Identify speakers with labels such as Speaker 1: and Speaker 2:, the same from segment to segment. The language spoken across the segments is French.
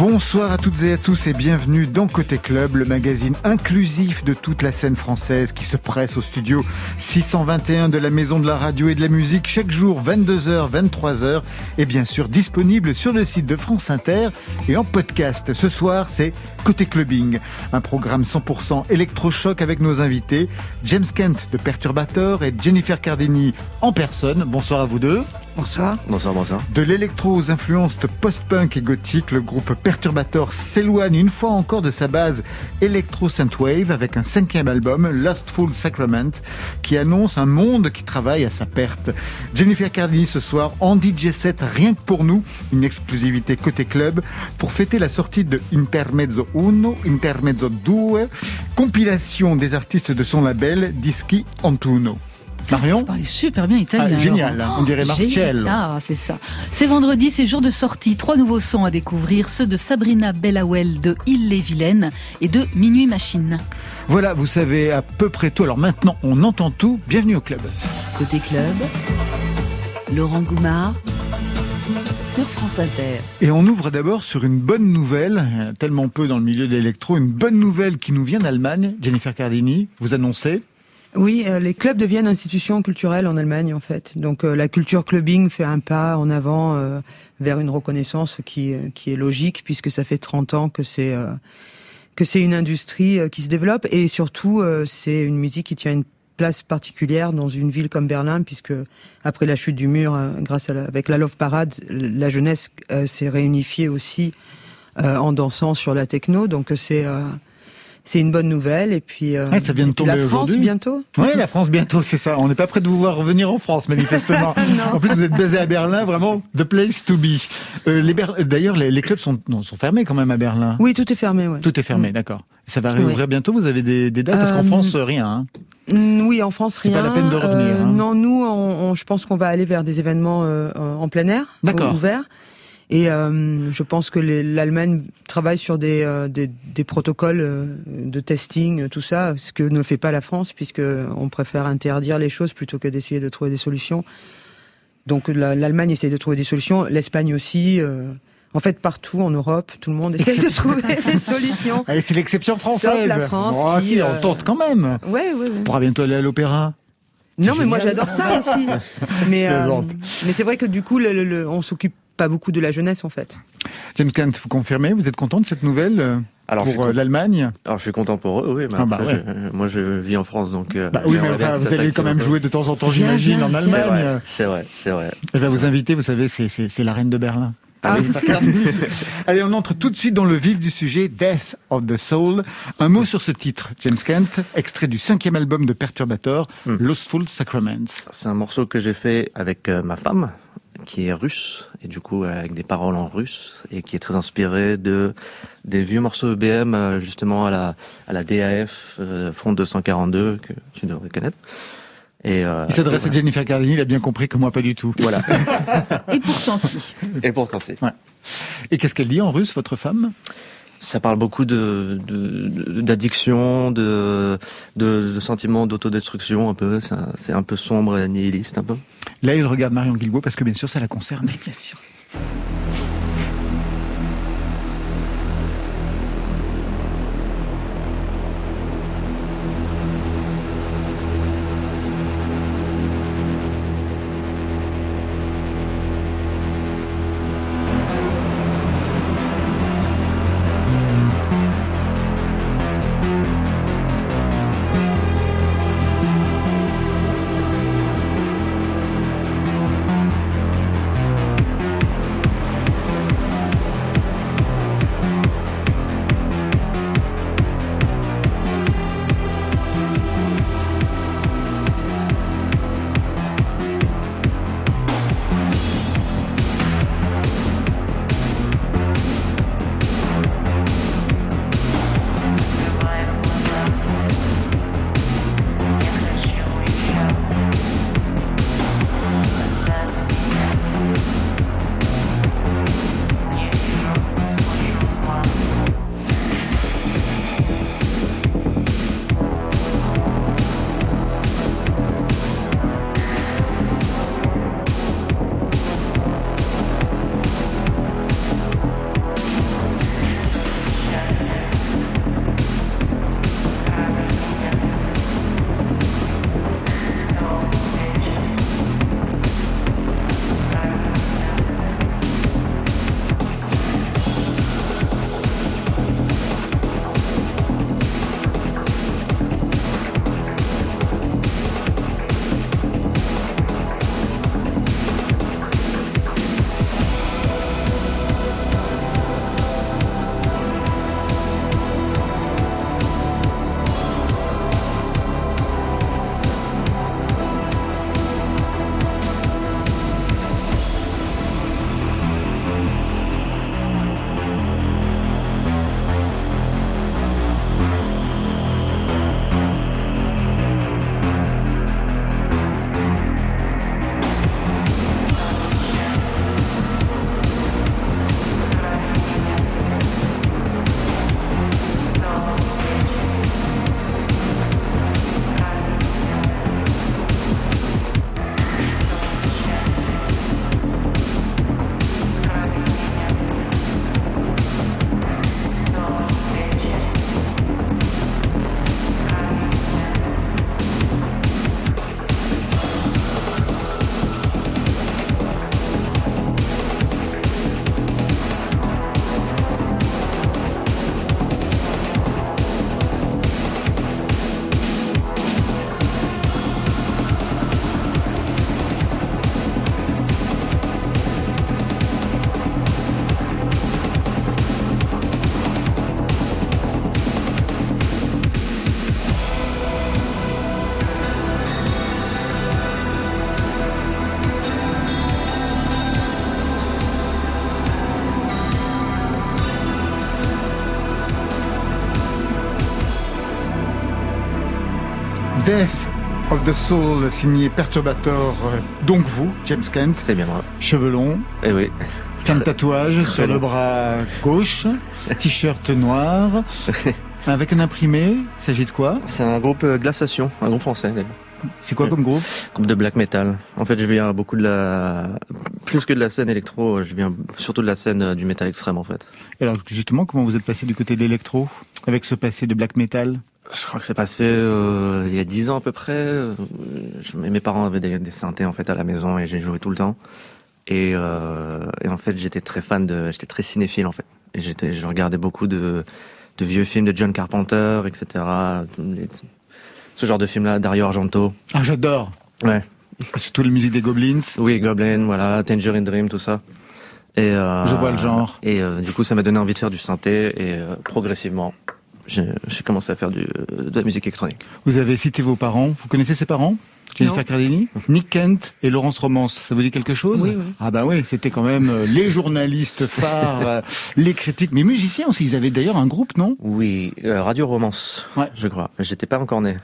Speaker 1: Bonsoir à toutes et à tous et bienvenue dans Côté Club, le magazine inclusif de toute la scène française qui se presse au studio 621 de la Maison de la Radio et de la Musique chaque jour 22h, 23h et bien sûr disponible sur le site de France Inter et en podcast. Ce soir, c'est Côté Clubbing, un programme 100% électrochoc avec nos invités James Kent de Perturbator et Jennifer Cardini en personne. Bonsoir à vous deux.
Speaker 2: Bonsoir.
Speaker 3: Bonsoir, bonsoir.
Speaker 1: De l'électro aux influences post-punk et gothique, le groupe Perturbator s'éloigne une fois encore de sa base Electro Wave avec un cinquième album, Lustful Sacrament, qui annonce un monde qui travaille à sa perte. Jennifer Cardini ce soir en DJ set rien que pour nous, une exclusivité côté club pour fêter la sortie de Intermezzo 1, Intermezzo 2, compilation des artistes de son label Dischi Antuno. Marion
Speaker 2: parlez super bien italien.
Speaker 1: Ah, génial, on dirait Marcel.
Speaker 2: Ah, c'est ça. C'est vendredi, c'est jour de sortie. Trois nouveaux sons à découvrir, ceux de Sabrina Bellawell de Ille-et-Vilaine et de Minuit Machine.
Speaker 1: Voilà, vous savez à peu près tout. Alors maintenant, on entend tout. Bienvenue au club.
Speaker 4: Côté club, Laurent Goumard sur France Inter.
Speaker 1: Et on ouvre d'abord sur une bonne nouvelle, tellement peu dans le milieu de l'électro, une bonne nouvelle qui nous vient d'Allemagne. Jennifer Cardini, vous annoncez
Speaker 5: oui, euh, les clubs deviennent institutions culturelles en Allemagne en fait. Donc euh, la culture clubbing fait un pas en avant euh, vers une reconnaissance qui qui est logique puisque ça fait 30 ans que c'est que une industrie qui se développe et surtout c'est une musique qui tient une place particulière dans une ville comme Berlin puisque après la chute du mur grâce à la, avec la Love Parade la jeunesse s'est réunifiée aussi en dansant sur la techno donc c'est c'est une bonne nouvelle. Et puis,
Speaker 1: euh, ça vient de tomber
Speaker 5: la France bientôt.
Speaker 1: Oui, la France bientôt, c'est ça. On n'est pas prêt de vous voir revenir en France, manifestement. en plus, vous êtes basé à Berlin, vraiment the place to be. Euh, D'ailleurs, les, clubs sont, non, sont fermés quand même à Berlin.
Speaker 5: Oui, tout est fermé. Ouais.
Speaker 1: Tout est fermé, mm. d'accord. Ça va réouvrir bientôt. Vous avez des, dates? Parce qu'en euh, France, rien. Hein.
Speaker 5: Mm, oui, en France, rien.
Speaker 1: C'est pas la peine de revenir. Hein.
Speaker 5: Non, nous, on, je pense qu'on va aller vers des événements en plein air, ouverts. Et euh, je pense que l'Allemagne travaille sur des, euh, des, des, protocoles euh, de testing, tout ça, ce que ne fait pas la France, puisque on préfère interdire les choses plutôt que d'essayer de trouver des solutions. Donc l'Allemagne essaie de trouver des solutions, l'Espagne aussi. en fait, partout en Europe, tout le monde essaie de trouver des solutions.
Speaker 1: c'est l'exception française.
Speaker 5: Sauf la France.
Speaker 1: Oh, qui, on tente quand même.
Speaker 5: Ouais, ouais, ouais.
Speaker 1: On pourra bientôt aller à l'opéra.
Speaker 5: Non, mais moi j'adore ça aussi. mais mais c'est vrai que du coup, le, le, on s'occupe pas beaucoup de la jeunesse en fait.
Speaker 1: James Kent, vous confirmez Vous êtes content de cette nouvelle euh, alors, pour euh, l'Allemagne?
Speaker 3: Alors je suis content pour eux, oui. Mais ah, bah, moi je vis en France, donc.
Speaker 1: Euh, bah, oui, mais vous allez quand même jouer de temps en temps, j'imagine, en Allemagne.
Speaker 3: C'est vrai, c'est vrai.
Speaker 1: Elle va vous inviter, vous savez, c'est la reine de Berlin. Ah Allez, on entre tout de suite dans le vif du sujet, Death of the Soul. Un mot sur ce titre, James Kent, extrait du cinquième album de Perturbator, hmm. Lostful Sacraments.
Speaker 3: C'est un morceau que j'ai fait avec ma femme, qui est russe et du coup avec des paroles en russe et qui est très inspiré de des vieux morceaux EBM euh, justement à la à la DAF euh, Front 242 que tu devrais connaître.
Speaker 1: Et euh, il s'adresse à Jennifer Cardini, il a bien compris que moi pas du tout.
Speaker 3: Voilà.
Speaker 2: et pourtant si.
Speaker 3: Et pourtant si.
Speaker 1: Ouais. Et qu'est-ce qu'elle dit en russe, votre femme?
Speaker 3: Ça parle beaucoup de d'addiction, de, de, de, sentiments d'autodestruction un peu. C'est un peu sombre et nihiliste un peu.
Speaker 1: Là, il regarde Marion Guilbault parce que bien sûr, ça la concerne.
Speaker 2: Bien sûr.
Speaker 1: The Soul, signé Perturbator, euh, donc vous, James Kent.
Speaker 3: C'est bien moi.
Speaker 1: Cheveux longs.
Speaker 3: Eh oui.
Speaker 1: Plein de tatouages sur le bras gauche, t-shirt noir, avec un imprimé. Il s'agit de quoi?
Speaker 3: C'est un groupe euh, Glaciation, un groupe français d'ailleurs.
Speaker 1: C'est quoi comme groupe?
Speaker 3: Groupe de black metal. En fait, je viens beaucoup de la, plus que de la scène électro, je viens surtout de la scène euh, du métal extrême en fait.
Speaker 1: Et alors justement, comment vous êtes passé du côté de l'électro avec ce passé de black metal?
Speaker 3: Je crois que c'est passé euh, il y a dix ans à peu près. Euh, je- mes parents avaient des, des synthés en fait à la maison et j'ai joué tout le temps. Et, euh, et en fait, j'étais très fan de, j'étais très cinéphile en fait. Et j'étais, je regardais beaucoup de, de vieux films de John Carpenter, etc. Ce genre de film-là, Dario Argento.
Speaker 1: Ah, j'adore
Speaker 3: Ouais.
Speaker 1: Surtout les musiques des Goblins.
Speaker 3: Oui, Goblin, voilà, Tangerine Dream, tout ça. Et euh,
Speaker 1: Je vois le genre.
Speaker 3: Et euh, du coup, ça m'a donné envie de faire du synthé et euh, progressivement, j'ai j'ai commencé à faire du, de la musique électronique.
Speaker 1: Vous avez cité vos parents. Vous connaissez ses parents? Jennifer. Cardini, Nick Kent et Laurence Romance. Ça vous dit quelque chose?
Speaker 5: Oui, oui.
Speaker 1: Ah bah oui, c'était quand même euh, les journalistes phares, euh, les critiques, mais musiciens aussi. Ils avaient d'ailleurs un groupe, non?
Speaker 3: Oui, euh, Radio Romance,
Speaker 1: Ouais.
Speaker 3: je crois. J'étais pas encore né,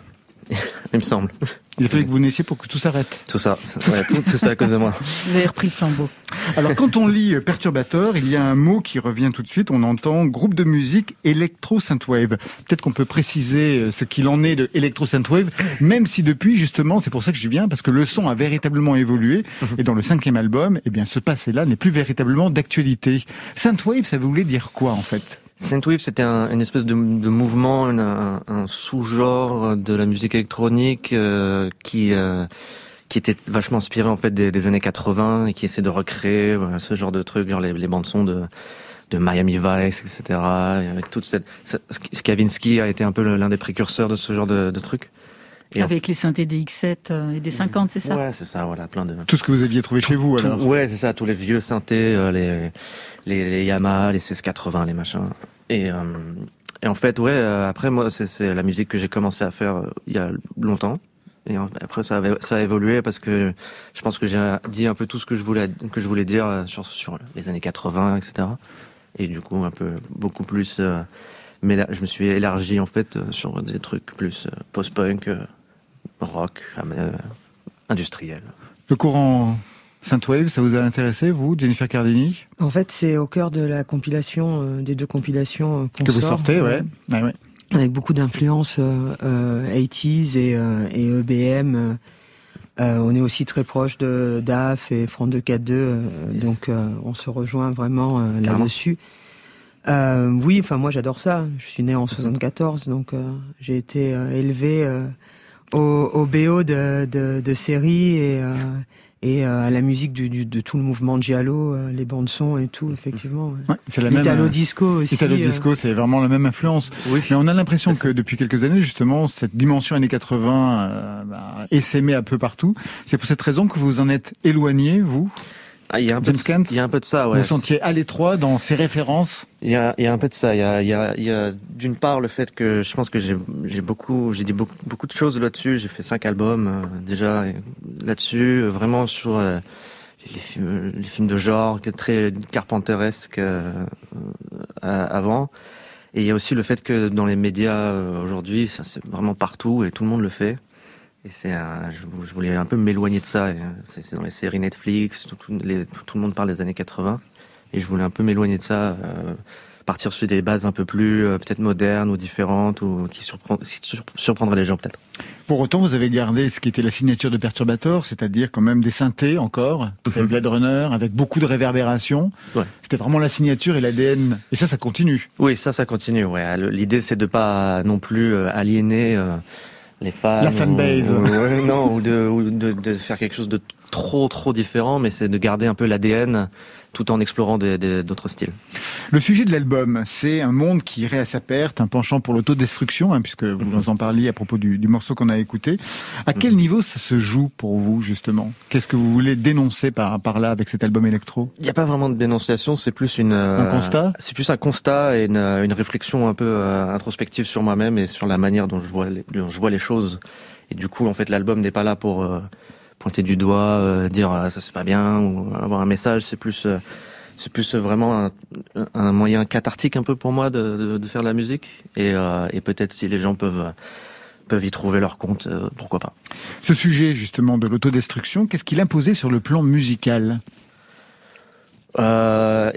Speaker 3: il me semble.
Speaker 1: Il a fallu que vous naissiez pour que tout s'arrête.
Speaker 3: Tout ça, ouais, tout, tout ça à cause de moi.
Speaker 2: Vous avez repris le flambeau.
Speaker 1: Alors quand on lit euh, Perturbator, il y a un mot qui revient tout de suite. On entend groupe de musique électro synthwave. Peut-être qu'on peut préciser euh, ce qu'il en est de électro synthwave, même si depuis justement, c'est pour ça que je viens parce que le son a véritablement évolué et dans le cinquième album, eh bien ce passé-là n'est plus véritablement d'actualité. Synthwave, ça voulait dire quoi en fait?
Speaker 3: Synthwave, c'était un, une espèce de, de mouvement, une- un, un sous-genre de la musique électronique euh, qui euh, qui était vachement inspiré en fait des, des années 80 et qui essaie de recréer voilà, ce genre de trucs, genre les, les bandes son de de Miami Vice, etc. Et avec toute cette, Skavinsky a été un peu l'un des précurseurs de ce genre de, de trucs. Et en-
Speaker 2: Avec les synthés des X7 euh, et des 50, c'est ça?
Speaker 3: Ouais, c'est ça, voilà, plein de.
Speaker 1: Tout ce que vous aviez trouvé chez vous
Speaker 3: Tout-
Speaker 1: alors
Speaker 3: ouais, c'est ça, tous les vieux synthés, euh, les, les, Yamaha, les 1680, les machins. Et, euh, et en fait, ouais, euh, après, moi, c'est, la musique que j'ai commencé à faire euh, il y a longtemps. Et après, ça, ça a évolué parce que je pense que j'ai dit un peu tout ce que je voulais, que je voulais dire sur, sur les années 80, etc. Et du coup, un peu, beaucoup plus. mais là, je me suis élargi, en fait, sur des trucs plus post-punk, rock, industriel.
Speaker 1: Le courant synthwave, ça vous a intéressé, vous, Jennifer Cardini?
Speaker 5: En fait, c'est au cœur de la compilation, euh, des deux compilations euh, qu'on
Speaker 1: Que vous
Speaker 5: sort,
Speaker 1: sortez,
Speaker 5: euh,
Speaker 1: ouais. Ouais, ouais.
Speaker 5: avec beaucoup d'influences euh, euh, 80s et, et EBM. euh, on est aussi très proche de DAF et Front 242, euh,
Speaker 3: Yes.
Speaker 5: donc euh, on se rejoint vraiment là-dessus. Oui, enfin moi j'adore ça. Je suis né en 74, donc euh, j'ai été élevé au, au BO de, de, de séries et, et euh, à la musique du, du- de tout le mouvement Giallo, euh, les bandes son et tout, effectivement. ouais.
Speaker 1: Ouais, c'est la même.
Speaker 5: L'Italo
Speaker 1: euh,
Speaker 5: disco aussi.
Speaker 1: Italo
Speaker 5: euh,
Speaker 1: disco, c'est vraiment la même influence.
Speaker 3: Oui.
Speaker 1: Mais on a l'impression que depuis quelques années, justement, cette dimension années 80 euh, bah, essaimée un peu partout. C'est pour cette raison que vous en êtes éloigné, vous?
Speaker 3: Ah, il y a un peu de,
Speaker 1: Kent
Speaker 3: il y a un peu de ça, ouais.
Speaker 1: Vous sentiez à l'étroit dans ces références
Speaker 3: Il y a, il y a un peu de ça. Il y a, il y a, il y a d'une part le fait que je pense que j'ai, beaucoup, j'ai dit beaucoup, beaucoup de choses là-dessus. J'ai fait cinq albums euh, déjà et là-dessus, euh, vraiment sur euh, les films, les films de genre, très carpenteresque euh, euh, avant. Et il y a aussi le fait que dans les médias euh, aujourd'hui, ça c'est vraiment partout et tout le monde le fait. Et c'est, un- je, je voulais un peu m'éloigner de ça. euh, C'est, dans les séries Netflix, tout, tout- les- tout le monde parle des années 80. Et je voulais un peu m'éloigner de ça, euh, partir sur des bases un peu plus euh, peut-être modernes ou différentes ou qui, surprend, qui surprendraient les gens peut-être.
Speaker 1: Pour autant, vous avez gardé ce qui était la signature de Perturbator, c'est-à-dire quand même des synthés encore,
Speaker 3: Mhm.
Speaker 1: Blade Runner, avec beaucoup de réverbération.
Speaker 3: Ouais.
Speaker 1: C'était vraiment la signature et l'ADN. Et ça, ça continue.
Speaker 3: Oui, ça, ça continue. Ouais, l'idée c'est de pas non plus aliéner les fans.
Speaker 1: La fanbase.
Speaker 3: ou- ou- ouais, non, ou de, ou de, de faire quelque chose de trop trop différent, mais c'est de garder un peu l'ADN tout en explorant d'autres styles.
Speaker 1: Le sujet de l'album, c'est un monde qui irait à sa perte, un penchant pour l'autodestruction, hein, puisque vous
Speaker 3: Mhm.
Speaker 1: nous en parliez à propos du, du morceau qu'on a écouté. À quel
Speaker 3: Mhm.
Speaker 1: niveau ça se joue pour vous, justement? Qu'est-ce que vous voulez dénoncer par, par là avec cet album électro?
Speaker 3: Il n'y a pas vraiment de dénonciation, c'est plus une euh,
Speaker 1: Un constat?
Speaker 3: C'est plus un constat et une, une réflexion un peu euh, introspective sur moi-même et sur la manière dont je vois les, dont je vois les choses. Et du coup, en fait, l'album n'est pas là pour euh, pointer du doigt, euh, dire ah, ça c'est pas bien ou avoir un message. C'est plus euh, c'est plus vraiment un, moyen cathartique un peu pour moi de, faire de la musique. Et, euh, et peut-être si les gens peuvent peuvent y trouver leur compte, pourquoi pas.
Speaker 1: Ce sujet justement de l'autodestruction, qu'est-ce qu'il imposait sur le plan musical?
Speaker 3: Euh,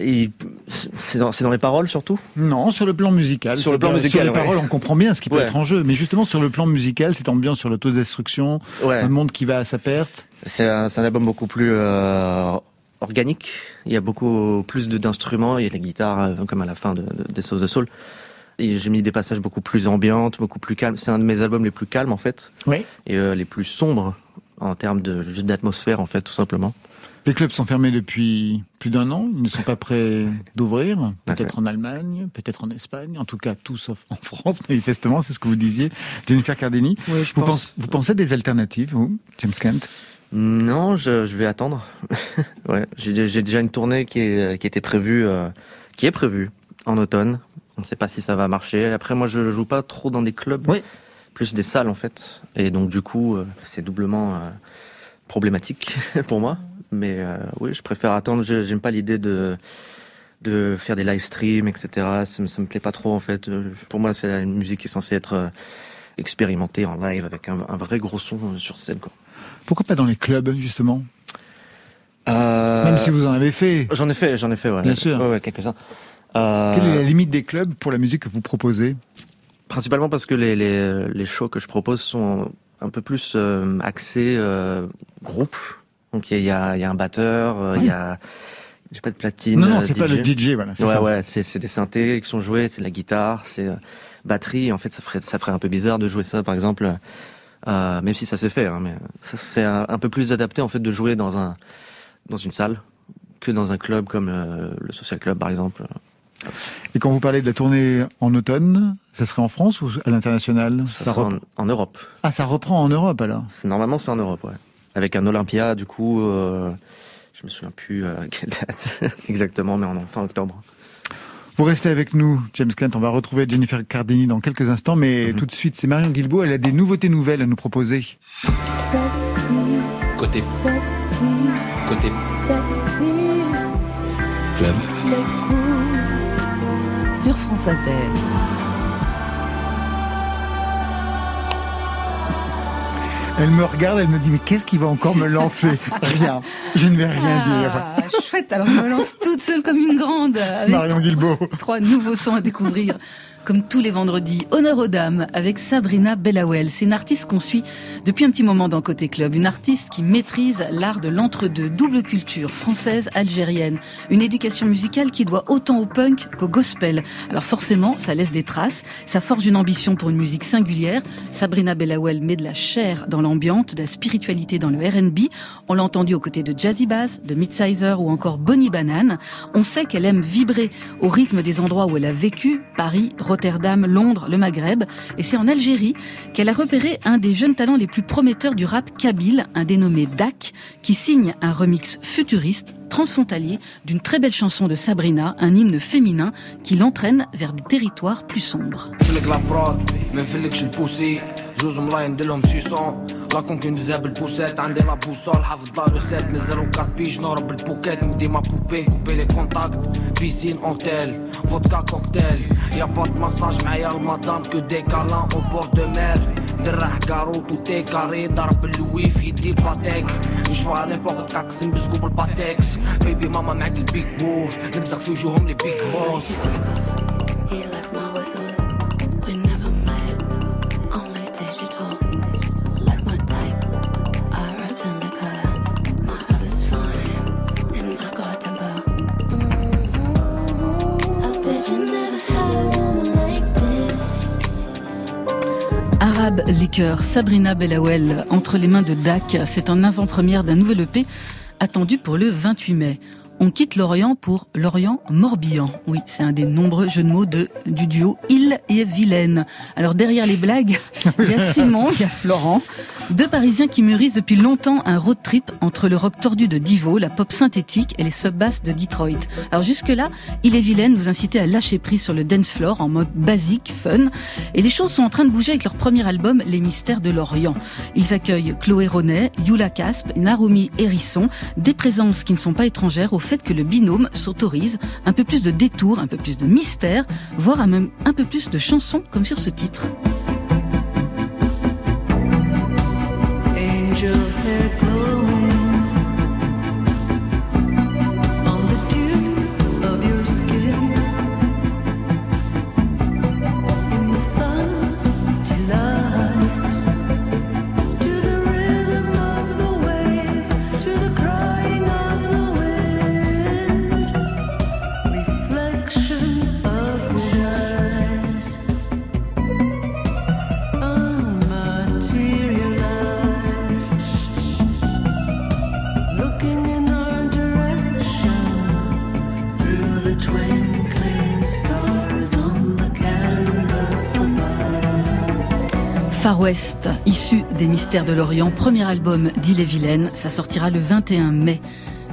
Speaker 3: c'est dans, dans, les paroles surtout?
Speaker 1: Non, sur le plan musical.
Speaker 3: Sur le plan musical.
Speaker 1: Sur les paroles, on comprend bien ce qui peut être en jeu, mais justement sur le plan musical, cette ambiance sur l'autodestruction, un monde qui va à sa perte.
Speaker 3: C'est un, un, album beaucoup plus euh, organique. Il y a beaucoup plus d'instruments. Il y a la guitare, euh, comme à la fin de, de, des Sauces de Soul. Et j'ai mis des passages beaucoup plus ambiantes, beaucoup plus calmes. C'est un de mes albums les plus calmes en fait.
Speaker 1: Oui.
Speaker 3: Et euh, les plus sombres en termes de d'atmosphère en fait, tout simplement.
Speaker 1: Les clubs sont fermés depuis plus d'un an. Ils ne sont pas prêts d'ouvrir. Peut-être en Allemagne, peut-être en Espagne. En tout cas, tout sauf en France, manifestement. C'est ce que vous disiez. Jennifer Cardini.
Speaker 5: Oui, je
Speaker 1: vous,
Speaker 5: pense...
Speaker 1: vous pensez des alternatives, vous, James Kent?
Speaker 3: Non, je, je, vais attendre. ouais, j'ai déjà une tournée qui, est, qui était prévue, euh, qui est prévue en automne. On ne sait pas si ça va marcher. Après, moi, je joue pas trop dans des clubs.
Speaker 1: Oui.
Speaker 3: Plus des salles, en fait. Et donc, du coup, euh, c'est doublement euh, problématique pour moi. Mais euh, oui, je préfère attendre. J'aime pas l'idée de de faire des live streams, etc. Ça me, ça me plaît pas trop en fait. Euh, pour moi, c'est une musique qui est censée être euh, expérimentée en live avec un, un vrai gros son sur scène. Quoi.
Speaker 1: Pourquoi pas dans les clubs justement? Euh... Même si vous en avez fait.
Speaker 3: J'en ai fait, j'en ai fait, ouais.
Speaker 1: Bien sûr.
Speaker 3: Ouais, ouais quelques-uns.
Speaker 1: Euh... Quelle est la limite des clubs pour la musique que vous proposez?
Speaker 3: Principalement parce que les, les, les shows que je propose sont un peu plus euh, axés euh, groupe donc il y a, y a, un batteur, euh, il y a j'ai pas de platine.
Speaker 1: Non, non, c'est pas le DJ, voilà.
Speaker 3: Ouais,
Speaker 1: ça.
Speaker 3: ouais, c'est des synthés qui sont joués, c'est de la guitare, c'est euh, batterie. En fait, ça ferait ça ferait un peu bizarre de jouer ça, par exemple, euh, même si ça s'est fait, hein, mais c'est un, un, peu plus adapté en fait de jouer dans un dans une salle que dans un club comme euh, le Social Club, par exemple.
Speaker 1: Et quand vous parlez de la tournée en automne, ça serait en France ou à l'international?
Speaker 3: Ça, ça sera en, en, Europe.
Speaker 1: Ah, ça reprend en Europe alors
Speaker 3: Normalement, c'est en Europe, ouais avec un Olympia, du coup, euh, je me souviens plus euh, quelle date exactement, mais en fin octobre.
Speaker 1: Vous restez avec nous, James Kent. On va retrouver Jennifer Cardini dans quelques instants, mais mm -hmm. tout de suite, c'est Marion Guilbault. Elle a des nouveautés nouvelles à nous proposer.
Speaker 6: Sexy.
Speaker 7: Côté.
Speaker 6: Sexy.
Speaker 7: Côté.
Speaker 6: Sexy.
Speaker 7: Club.
Speaker 6: Les coups.
Speaker 4: Sur France Inter.
Speaker 1: Elle me regarde, elle me dit mais qu'est-ce qui va encore me lancer? Rien. Je ne vais rien
Speaker 2: ah, dire. Chouette. Alors je me lance toute seule comme une grande.
Speaker 1: Marion Guilbault.
Speaker 2: Trois nouveaux sons à découvrir. Comme tous les vendredis, honneur aux dames avec Sabrina Bellawel. C'est une artiste qu'on suit depuis un petit moment dans Côté Club. Une artiste qui maîtrise l'art de l'entre-deux, double culture française, algérienne. Une éducation musicale qui doit autant au punk qu'au gospel. Alors forcément, ça laisse des traces. Ça forge une ambition pour une musique singulière. Sabrina Bellawel met de la chair dans l'ambiance, de la spiritualité dans le R&B. On l'a entendu aux côtés de Jazzy Bass, de Midsizer ou encore Bonnie Banane. On sait qu'elle aime vibrer au rythme des endroits où elle a vécu, Paris, Rotterdam, Londres, le Maghreb. Et c'est en Algérie qu'elle a repéré un des jeunes talents les plus prometteurs du rap kabyle, un dénommé Dak, qui signe un remix futuriste transfrontalier d'une très belle chanson de Sabrina, un hymne féminin qui l'entraîne vers des territoires plus sombres.
Speaker 8: زوز ملاين نديرلهم سيسون لا كون ندزها بالبوسات عندي لا بوصول حافظ لا روسات من زيرو كات بيش نهرب بالبوكات ندي ما بوبين كوبي لي كونتاكت بيسين اونتيل فودكا كوكتيل يا بات مساج معايا المدام كو دي كالان او بور دو مير درح كاروت و تي كاري ضرب اللوي في يدي باتيك نشوف على ليبوك تكاكسن بسكو بالباتيكس بيبي ماما معاك البيك موف نمسك في وجوههم لي بيك بوس
Speaker 6: He likes my whistles.
Speaker 2: Arabe Liqueur, Sabrina Bellawel, entre les mains de Dak, c'est en avant-première d'un nouvel EP attendu pour le 28 mai. On quitte l'Orient pour l'Orient Morbihan. Oui, c'est un des nombreux jeux de mots de, du duo Île et Vilaine. Alors derrière les blagues, il y a Simon, il y a Florent, deux Parisiens qui mûrissent depuis longtemps un road trip entre le rock tordu de Divo, la pop synthétique et les sub-basses de Detroit. Alors jusque-là, Île et Vilaine nous incitait à lâcher prise sur le dance floor en mode basique, fun. Et les choses sont en train de bouger avec leur premier album, Les Mystères de l'Orient. Ils accueillent Chloé Ronet, Yula Casp, Narumi Hérisson, des présences qui ne sont pas étrangères au fait que le binôme s'autorise un peu plus de détours, un peu plus de mystère, voire même un peu plus de chansons comme sur ce titre. Des Mystères de l'Orient, premier album d'Ille-et-Vilaine, ça sortira le 21 mai.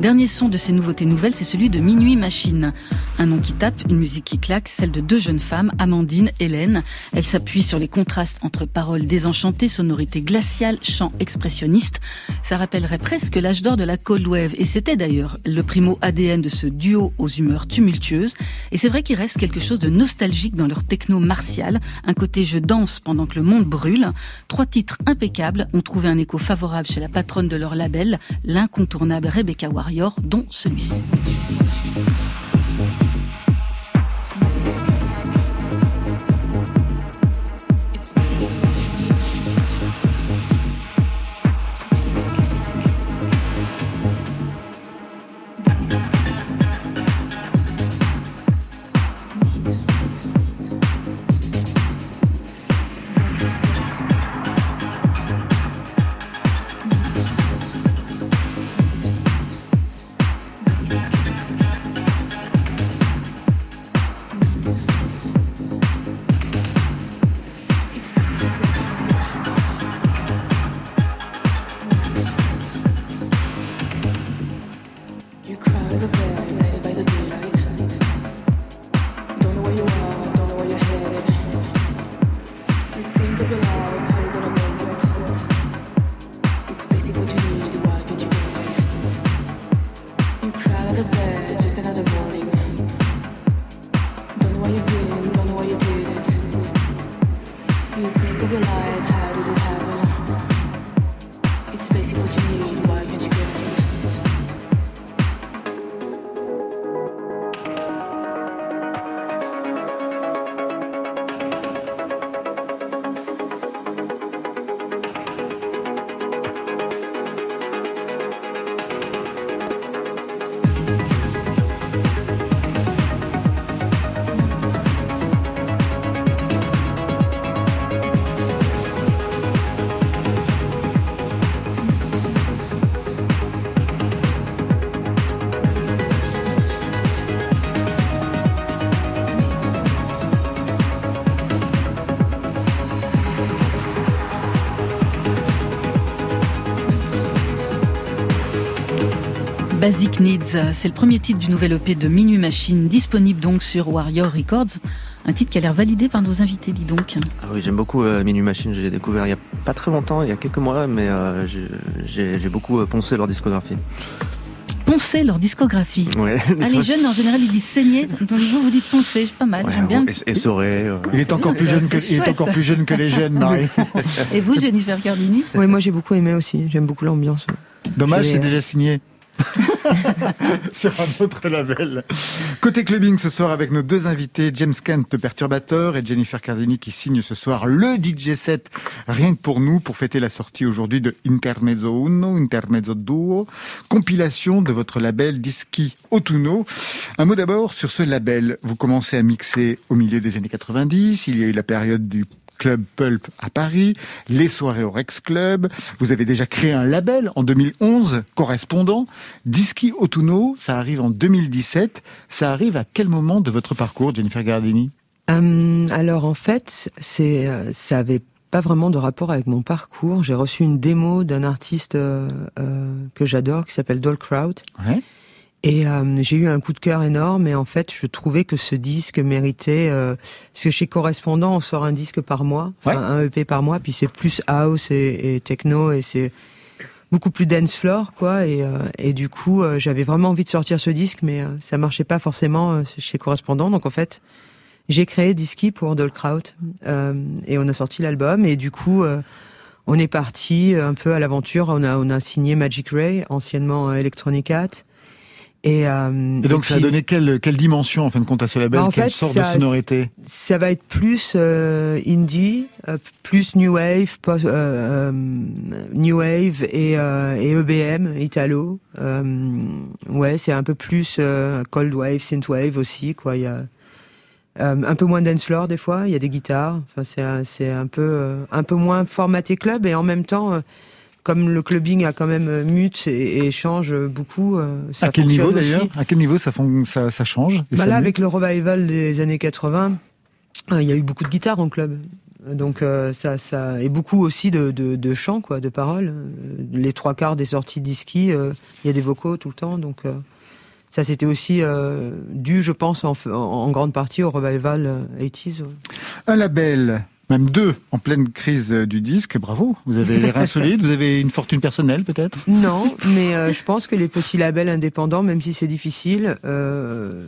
Speaker 2: Dernier son de ces nouveautés nouvelles, c'est celui de Minuit Machine. Un nom qui tape, une musique qui claque, celle de deux jeunes femmes, Amandine, Hélène. Elle s'appuie sur les contrastes entre paroles désenchantées, sonorités glaciales, chants expressionnistes. Ça rappellerait presque l'âge d'or de la Cold Wave. Et c'était d'ailleurs le primo ADN de ce duo aux humeurs tumultueuses. Et c'est vrai qu'il reste quelque chose de nostalgique dans leur techno martial. Un côté je danse pendant que le monde brûle. Trois titres impeccables ont trouvé un écho favorable chez la patronne de leur label, l'incontournable Rebecca Warrior, dont celui-ci.
Speaker 9: Basic
Speaker 2: Needs, c'est le premier titre du nouvel EP de Minuit Machine, disponible donc sur Warrior Records. Un titre qui a l'air validé par nos invités, dis donc.
Speaker 3: Ah oui, j'aime beaucoup euh, Minuit Machine. J'ai découvert il y a pas très longtemps, il y a quelques mois, mais euh, j'ai- beaucoup euh, poncé leur discographie.
Speaker 2: Poncer leur discographie.
Speaker 3: Ouais.
Speaker 2: Ah, les jeunes, en général, ils disent saigner. Donc vous, vous dites poncer. C'est pas mal.
Speaker 3: Ouais,
Speaker 2: J'aime bien.
Speaker 3: Et, et Soré, euh,
Speaker 1: Il est encore plus
Speaker 2: c'est
Speaker 1: jeune que, il est encore plus jeune que les jeunes, Marie.
Speaker 2: Et vous, Jennifer Cardini
Speaker 5: Oui, moi j'ai beaucoup aimé aussi. J'aime beaucoup l'ambiance.
Speaker 1: Dommage,
Speaker 5: J'ai-
Speaker 1: c'est déjà signé. sur un autre label. Côté clubbing ce soir avec nos deux invités, James Kent de Perturbateur et Jennifer Cardini qui signe ce soir le DJ set rien que pour nous pour fêter la sortie aujourd'hui de Intermezzo Uno, Intermezzo Duo, compilation de votre label Dischi Autuno. Un mot d'abord sur ce label. Vous commencez à mixer au milieu des années 90, il y a eu la période du Club Pulp à Paris, les soirées au Rex Club. Vous avez déjà créé un label en 2011, correspondant. Dischi Autuno, ça arrive en 2017. Ça arrive à quel moment de votre parcours, Jennifer Gardini
Speaker 5: Euh, alors en fait, c'est euh, ça avait pas vraiment de rapport avec mon parcours. J'ai reçu une démo d'un artiste euh, euh, que j'adore qui s'appelle Doll Kraut.
Speaker 1: Ouais.
Speaker 5: Et euh, j'ai eu un coup de cœur énorme et en fait je trouvais que ce disque méritait euh, parce que chez Correspondant on sort un disque par mois, enfin, un EP par mois, puis c'est plus house et, et techno et c'est beaucoup plus dance floor quoi et, euh, et du coup euh, j'avais vraiment envie de sortir ce disque mais euh, ça marchait pas forcément euh, chez Correspondant donc en fait j'ai créé Disky pour Dolkraut euh, et on a sorti l'album et du coup euh, on est parti un peu à l'aventure. On a, on a signé Magic Ray, anciennement Electronic Hat. Et, euh,
Speaker 1: Et donc,
Speaker 5: et
Speaker 1: ça a donne quelle, quelle dimension, en fin de compte, à ce label?
Speaker 5: Bah, en
Speaker 1: Quelle
Speaker 5: fait,
Speaker 1: sorte
Speaker 5: ça-
Speaker 1: de sonorité?
Speaker 5: ça va être plus euh, indie, euh, plus new wave, post- euh, euh, new wave et, euh, et EBM, italo. Ouais, c'est un peu plus cold wave, synth wave aussi, quoi. Il y a un peu moins dance floor des fois. Il y a des guitares. Enfin, c'est un- peu un peu moins formaté club et en même temps. Comme le clubbing a quand même euh, mute et, et change beaucoup, euh, ça
Speaker 1: À quel niveau, d'ailleurs À quel niveau ça, fon- ça, ça change
Speaker 5: Bah
Speaker 1: ça
Speaker 5: là, avec le revival des années 80, euh, il y a eu beaucoup de guitares en club. Donc euh, ça, ça et beaucoup aussi de, de, de chants, quoi, de paroles. Les trois quarts des sorties d'Iski, euh, il y a des vocaux tout le temps. Donc euh, ça, c'était aussi dû, je pense, en, grande partie au revival euh, 80s. ouais.
Speaker 1: Un label, même deux, en pleine crise euh, du disque. Bravo, vous avez les reins solides, vous avez une fortune personnelle peut-être?
Speaker 5: Non, mais euh, je pense que les petits labels indépendants, même si c'est difficile, euh,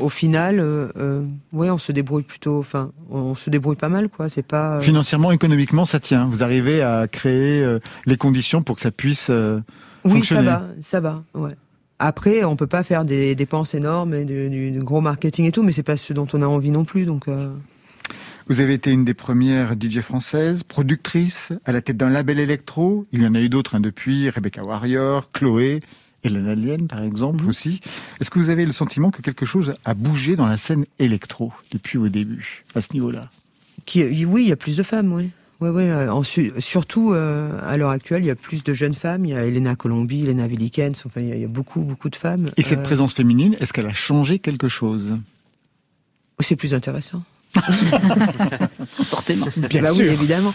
Speaker 5: au final, euh, ouais, on se débrouille plutôt. Enfin, on se débrouille pas mal, quoi. C'est pas.
Speaker 1: Financièrement, économiquement, ça tient. Vous arrivez à créer les conditions pour que ça puisse
Speaker 5: Oui,
Speaker 1: fonctionner.
Speaker 5: ça va, ça va, ouais. Après, on peut pas faire des dépenses énormes et du, du- du gros marketing et tout, mais c'est pas ce dont on a envie non plus, donc.
Speaker 1: Vous avez été une des premières DJ françaises, productrice, à la tête d'un label électro. Il y en a eu d'autres hein, depuis, Rebecca Warrior, Chloé, Hélène Alien par exemple
Speaker 5: Mhm.
Speaker 1: aussi. Est-ce que vous avez le sentiment que quelque chose a bougé dans la scène électro depuis au début, à ce niveau-là?
Speaker 5: Oui, il y a plus de femmes, oui. Ouais, ouais, euh, en su- surtout euh, à l'heure actuelle, il y a plus de jeunes femmes. Il y a Elena Colombi, Elena Villikens, enfin, il y, a, il y a beaucoup, beaucoup de femmes.
Speaker 1: Et cette
Speaker 5: Euh,
Speaker 1: présence féminine, est-ce qu'elle a changé quelque chose?
Speaker 5: C'est plus intéressant.
Speaker 2: Forcément.
Speaker 1: Bien
Speaker 5: bah
Speaker 1: sûr.
Speaker 5: oui, évidemment.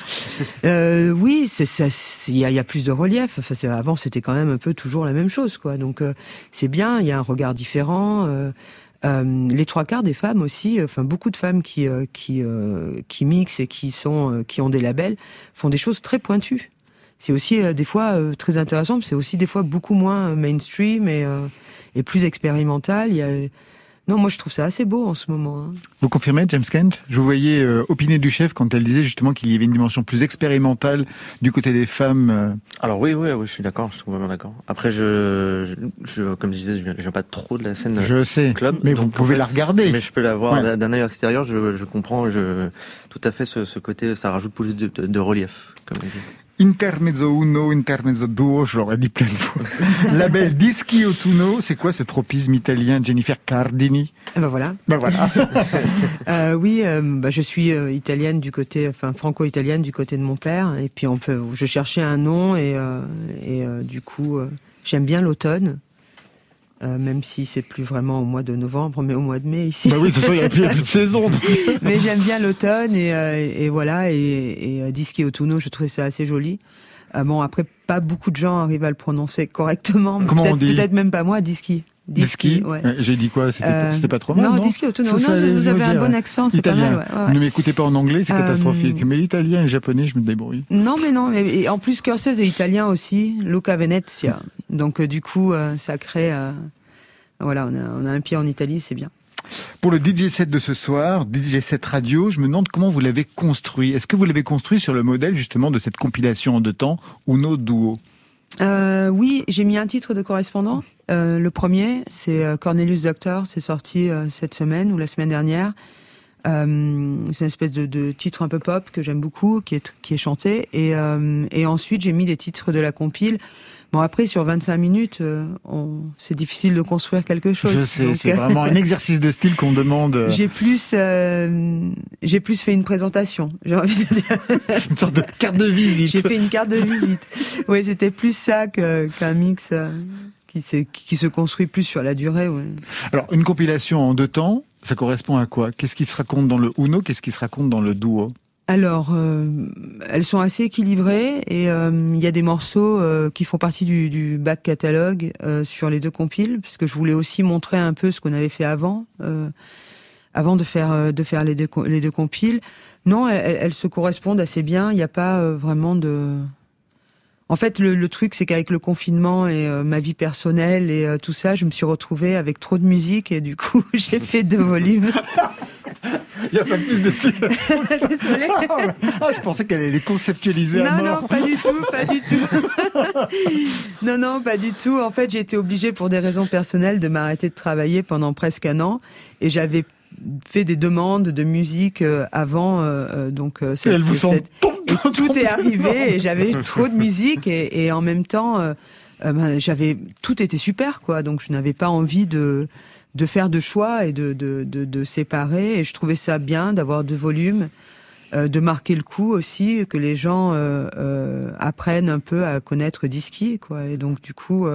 Speaker 5: Euh, oui, c'est ça. c'est- Il y, a- il y a plus de relief. Enfin, avant, c'était quand même un peu toujours la même chose, quoi. Donc, euh, c'est bien. Il y a un regard différent. euh, euh, les trois quarts des femmes aussi, euh, enfin beaucoup de femmes qui euh, qui euh, qui mixent et qui sont euh, qui ont des labels font des choses très pointues. C'est aussi euh, des fois euh, très intéressant, mais c'est aussi des fois beaucoup moins euh, mainstream et euh, et plus expérimental. Il y a non, moi je trouve ça assez beau en ce moment. hein.
Speaker 1: Vous confirmez, James Kent? Je vous voyais euh, opiner du chef quand elle disait justement qu'il y avait une dimension plus expérimentale du côté des femmes. euh,
Speaker 3: Alors oui, oui, oui, je suis d'accord, je suis complètement d'accord. Après, je, je, je- comme je disais, je viens, je viens pas trop de la scène
Speaker 1: Je sais,
Speaker 3: club,
Speaker 1: mais vous pouvez
Speaker 3: en fait,
Speaker 1: la regarder.
Speaker 3: Mais je peux la voir
Speaker 1: Ouais.
Speaker 3: d'un- d'un œil extérieur. Je, je comprends, je tout à fait ce, ce côté, ça rajoute plus de, de- de relief, comme on dit.
Speaker 1: Intermezzo uno, intermezzo duo, je l'aurais dit plein de fois. Label Dischi Autunno, c'est quoi ce tropisme italien Jennifer Cardini?
Speaker 5: Eh ben voilà.
Speaker 1: Ben voilà.
Speaker 5: Euh, oui, euh, bah, je suis euh, italienne du côté, enfin franco-italienne du côté de mon père. Et puis on peut, je cherchais un nom et, euh, et du coup j'aime bien l'automne, Euh, même si c'est plus vraiment au mois de novembre, mais au mois de mai ici.
Speaker 1: bah oui, de toute façon, il n'y a plus, de saison.
Speaker 5: mais j'aime bien l'automne et, euh, et voilà et, et euh, Autunno, je trouvais ça assez joli. Euh, bon après, pas beaucoup de gens arrivent à le prononcer correctement. peut-être, même pas moi, Dischi.
Speaker 1: Dischi,
Speaker 5: ouais.
Speaker 1: Euh, j'ai dit quoi? C'était
Speaker 5: Euh,
Speaker 1: c'était pas trop mal,
Speaker 5: non,
Speaker 1: non? ça allait
Speaker 5: vous avez un
Speaker 1: dire.
Speaker 5: bon accent, c'est pas
Speaker 1: Italien.
Speaker 5: mal. Ouais, ouais, ouais.
Speaker 1: Ne m'écoutez pas en anglais, c'est
Speaker 5: Euh,
Speaker 1: catastrophique. Mais l'italien et le japonais, je me débrouille.
Speaker 5: Non, mais non. Et, et en plus, Scorsese est italien aussi, Luca Venezia. Donc, euh, du coup, euh, ça crée. euh, voilà, on a, on a un pied en Italie, c'est bien.
Speaker 1: Pour le DJ set de ce soir, DJ set radio, je me demande comment vous l'avez construit. Est-ce que vous l'avez construit sur le modèle justement de cette compilation en deux temps, Uno Duo?
Speaker 5: Euh, oui, j'ai mis un titre de correspondant. Euh, le premier, c'est euh, Cornelius Doctor. C'est sorti euh, cette semaine ou la semaine dernière. Euh, c'est une espèce de, de titre un peu pop que j'aime beaucoup, qui est, qui est chanté. Et, et ensuite, j'ai mis des titres de la compile. Bon, après, sur 25 minutes, on... c'est difficile de construire quelque chose.
Speaker 1: Je sais, c'est vraiment un exercice de style qu'on demande.
Speaker 5: J'ai plus, euh, j'ai plus fait une présentation. J'ai envie de dire.
Speaker 1: Une sorte de carte de visite.
Speaker 5: J'ai fait une carte de visite. Oui, c'était plus ça qu'un mix qui, se construit plus sur la durée. Ouais.
Speaker 1: Alors, une compilation en deux temps, ça correspond à quoi? Qu'est-ce qui se raconte dans le Uno? Qu'est-ce qui se raconte dans le Duo?
Speaker 5: Alors, euh, elles sont assez équilibrées et euh, il y a des morceaux euh, qui font partie du, du back catalogue sur les deux compiles, puisque je voulais aussi montrer un peu ce qu'on avait fait avant, avant de faire de faire les deux les deux compiles. Non, elles, se correspondent assez bien. Il n'y a pas vraiment de En fait, le, le truc, c'est qu'avec le confinement et euh, ma vie personnelle et euh, tout ça, je me suis retrouvée avec trop de musique et du coup, j'ai fait deux volumes.
Speaker 1: Il n'y a pas plus d'explications.
Speaker 5: Désolée.
Speaker 1: Ah, je pensais qu'elle allait les conceptualiser à
Speaker 5: Non,
Speaker 1: mort.
Speaker 5: non, pas du tout, pas du tout. non, non, pas du tout. En fait, j'ai été obligée pour des raisons personnelles de m'arrêter de travailler pendant presque un an et j'avais fait des demandes de musique euh, avant, euh, euh, donc
Speaker 1: Et elles vous sont
Speaker 5: et tout est arrivé et j'avais trop de musique et, et en même temps, euh, ben, j'avais tout était super quoi. Donc je n'avais pas envie de de faire de choix et de de, de, de séparer et je trouvais ça bien d'avoir deux volumes. euh, de marquer le coup aussi, que les gens euh, apprennent un peu à connaître Disky, quoi. Et donc du coup,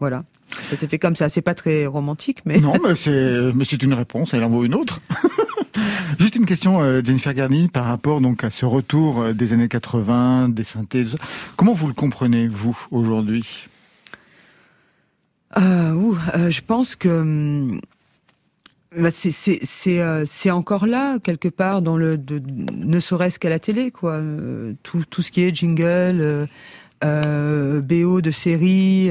Speaker 5: voilà, ça s'est fait comme ça. C'est pas très romantique, mais
Speaker 1: Non, mais c'est, mais c'est une réponse, elle en vaut une autre. Juste une question, euh, Jennifer Garni, par rapport donc à ce retour euh, des années 80, des synthés. tout ça. Comment vous le comprenez, vous, aujourd'hui?
Speaker 5: Euh, ouh, euh, je pense que hum, bah, c'est c'est c'est c'est encore là quelque part dans le de, ne serait-ce qu'à la télé quoi tout tout ce qui est jingle BO de série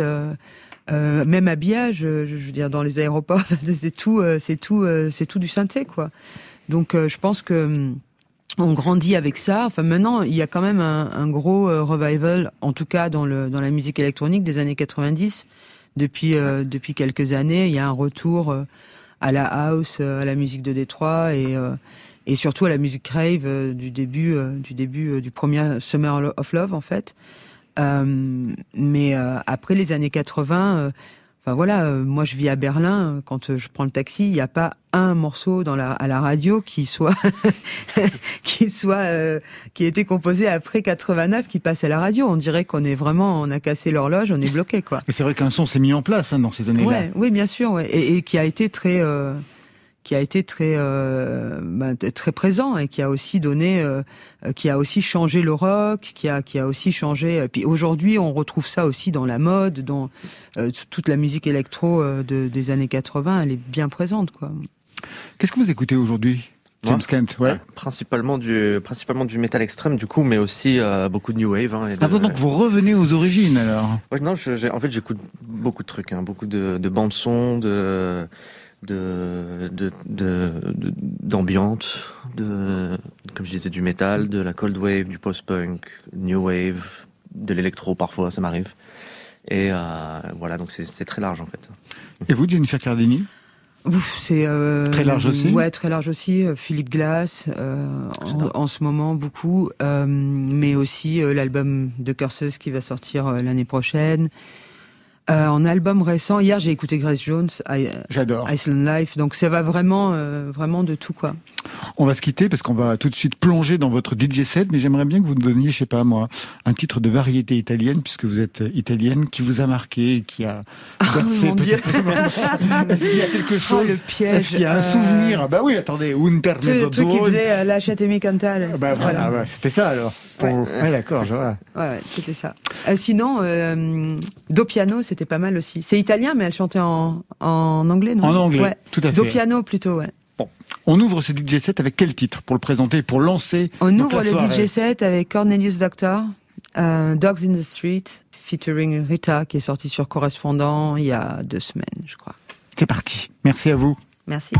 Speaker 5: euh, même habillage euh, je veux dire dans les aéroports c'est tout euh, c'est tout euh, c'est tout du synthé quoi donc je pense que hum, on grandit avec ça. Enfin, maintenant, il y a quand même un, gros revival, en tout cas dans, le, dans la musique électronique des années 90. Depuis, depuis quelques années, il y a un retour à la house, à la musique de Détroit et, et surtout à la musique rave du début, du, début du premier Summer of Love, en fait. Euh, mais euh, après les années 80, euh, enfin voilà, euh, moi je vis à Berlin. Quand euh, je prends le taxi, il n'y a pas un morceau dans la, à la radio qui soit qui soit euh, qui a été composé après 89 qui passe à la radio. On dirait qu'on est vraiment, on a cassé l'horloge, on est bloqué quoi.
Speaker 1: Et c'est vrai qu'un son s'est mis en place hein, dans ces années-là.
Speaker 5: Ouais, oui, bien sûr, ouais. et, et qui a été très, euh, qui a été très, euh, ben, très présent et qui a aussi donné, euh, euh, qui a aussi changé le rock, qui a, qui a aussi changé. et Puis aujourd'hui, on retrouve ça aussi dans la mode, dans euh, toute la musique électro euh, de, des années 80, elle est bien présente, quoi.
Speaker 1: Qu'est-ce que vous écoutez aujourd'hui, James Kent? Ouais.
Speaker 3: Ouais, principalement du principalement du métal extrême du coup, mais aussi euh, beaucoup de new wave. Hein, et de-
Speaker 1: Ah bon, donc vous revenez aux origines alors
Speaker 3: Ouais, non, je- en fait, j'écoute beaucoup de trucs, hein, beaucoup de, de bandes son, de de de de- de- d'ambiance, de, comme je disais, du métal, de la cold wave, du post-punk, new wave, de l'électro parfois, ça m'arrive. Et euh, voilà, donc c'est très large en fait.
Speaker 1: Et vous, Jennifer Cardini?
Speaker 5: C'est euh,
Speaker 1: Très large aussi
Speaker 5: Ouais, très large aussi. Euh, Philippe Glass, euh, en, en ce moment beaucoup, euh, mais aussi euh, l'album de Curseuse qui va sortir euh, l'année prochaine. Euh, en album récent, hier j'ai écouté Grace Jones, I-
Speaker 1: J'adore.
Speaker 5: Iceland Life, donc ça va vraiment, euh, vraiment de tout quoi.
Speaker 1: On va se quitter parce qu'on va tout de suite plonger dans votre DJ set, mais j'aimerais bien que vous nous donniez, je sais pas moi, un titre de variété italienne, puisque vous êtes euh, italienne, qui vous a marqué, et qui a bercé
Speaker 5: Dieu.
Speaker 1: peut-être- Est-ce qu'il y a quelque
Speaker 5: Oh,
Speaker 1: chose
Speaker 5: le piège.
Speaker 1: Est-ce qu'il y a un
Speaker 5: euh,
Speaker 1: souvenir? Ah Bah oui, attendez,
Speaker 5: Tout le truc qui faisait euh, Lasciatemi cantare.
Speaker 1: Bah voilà,
Speaker 5: Voilà.
Speaker 1: bah, c'était ça alors. Pour-
Speaker 5: Ouais.
Speaker 1: Ouais, d'accord, je vois.
Speaker 5: Ouais, ouais, c'était ça. Euh, sinon, euh, Do Piano, c'était pas mal aussi. C'est italien, mais elle chantait en, en anglais, non
Speaker 1: En anglais,
Speaker 5: Ouais.
Speaker 1: tout à
Speaker 5: Do
Speaker 1: fait.
Speaker 5: Piano plutôt, ouais.
Speaker 1: On ouvre ce DJ set avec quel titre pour le présenter, pour lancer
Speaker 5: On ouvre le
Speaker 1: soirée
Speaker 5: DJ set avec Cornelius Doctor, euh, Dogs in the Street, featuring Rita, qui est sorti sur Correspondant il y a deux semaines, je crois.
Speaker 1: C'est parti. Merci à vous.
Speaker 5: Merci.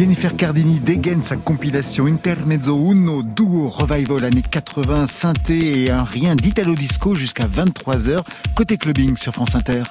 Speaker 1: Jennifer Cardini dégaine sa compilation Intermezzo Uno Duo Revival années 80, synthé et un rien d'Italo Disco jusqu'à 23h, côté clubbing sur France Inter.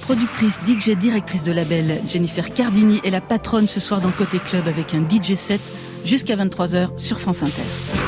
Speaker 2: Productrice, DJ, directrice de label, Jennifer Cardini est la patronne ce soir dans Côté Club avec un DJ set jusqu'à 23h sur France Inter.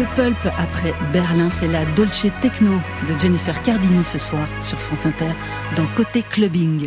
Speaker 2: Le pulp, après Berlin, c'est la Dolce Techno de Jennifer Cardini ce soir sur France Inter dans Côté Clubbing.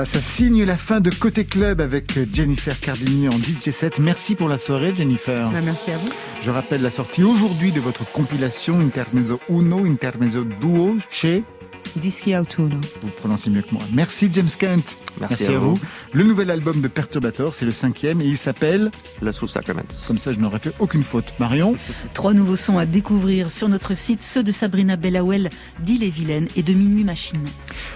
Speaker 1: Voilà, ça signe la fin de Côté Club avec Jennifer Cardini en DJ set. Merci pour la soirée, Jennifer.
Speaker 5: Bah, merci à vous.
Speaker 1: Je rappelle la sortie aujourd'hui de votre compilation Intermezzo Uno, Intermezzo Duo chez
Speaker 5: Dischi Autunno.
Speaker 1: Vous prononcez mieux que moi. Merci James Kent.
Speaker 3: Merci
Speaker 1: à,
Speaker 3: à
Speaker 1: vous.
Speaker 3: vous.
Speaker 1: Le nouvel album de Perturbator, c'est le cinquième et il s'appelle.
Speaker 3: Le Soul Sacrament.
Speaker 1: Comme ça, je n'aurais fait aucune faute. Marion
Speaker 2: Trois nouveaux sons à découvrir sur notre site, ceux de Sabrina Bellawell d'Ille-et-Vilaine et de Minuit Machine.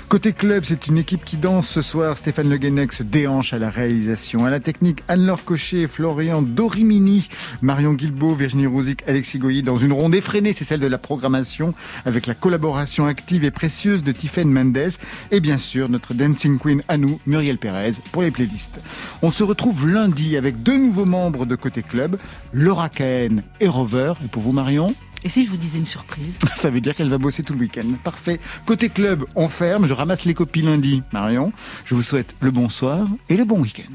Speaker 1: Côté club, c'est une équipe qui danse ce soir. Stéphane Le Guenec se déhanche à la réalisation. À la technique, Anne-Laure Cochet, Florian Dorimini, Marion Guilbeault, Virginie Rouzic, Alexis Goyi dans une ronde effrénée. C'est celle de la programmation avec la collaboration active et précieuse de Tiffaine Mendes et bien sûr notre dancing queen à nous, Muriel Pérez, pour les playlists. On se retrouve lundi avec deux nouveaux membres de Côté Club, Laura Cahen et Rover. Et pour vous, Marion
Speaker 2: Et si je vous disais une surprise?
Speaker 1: Ça veut dire qu'elle va bosser tout le week-end. Parfait. Côté club, on ferme. Je ramasse les copies lundi. Marion, je vous souhaite le bonsoir et le bon week-end.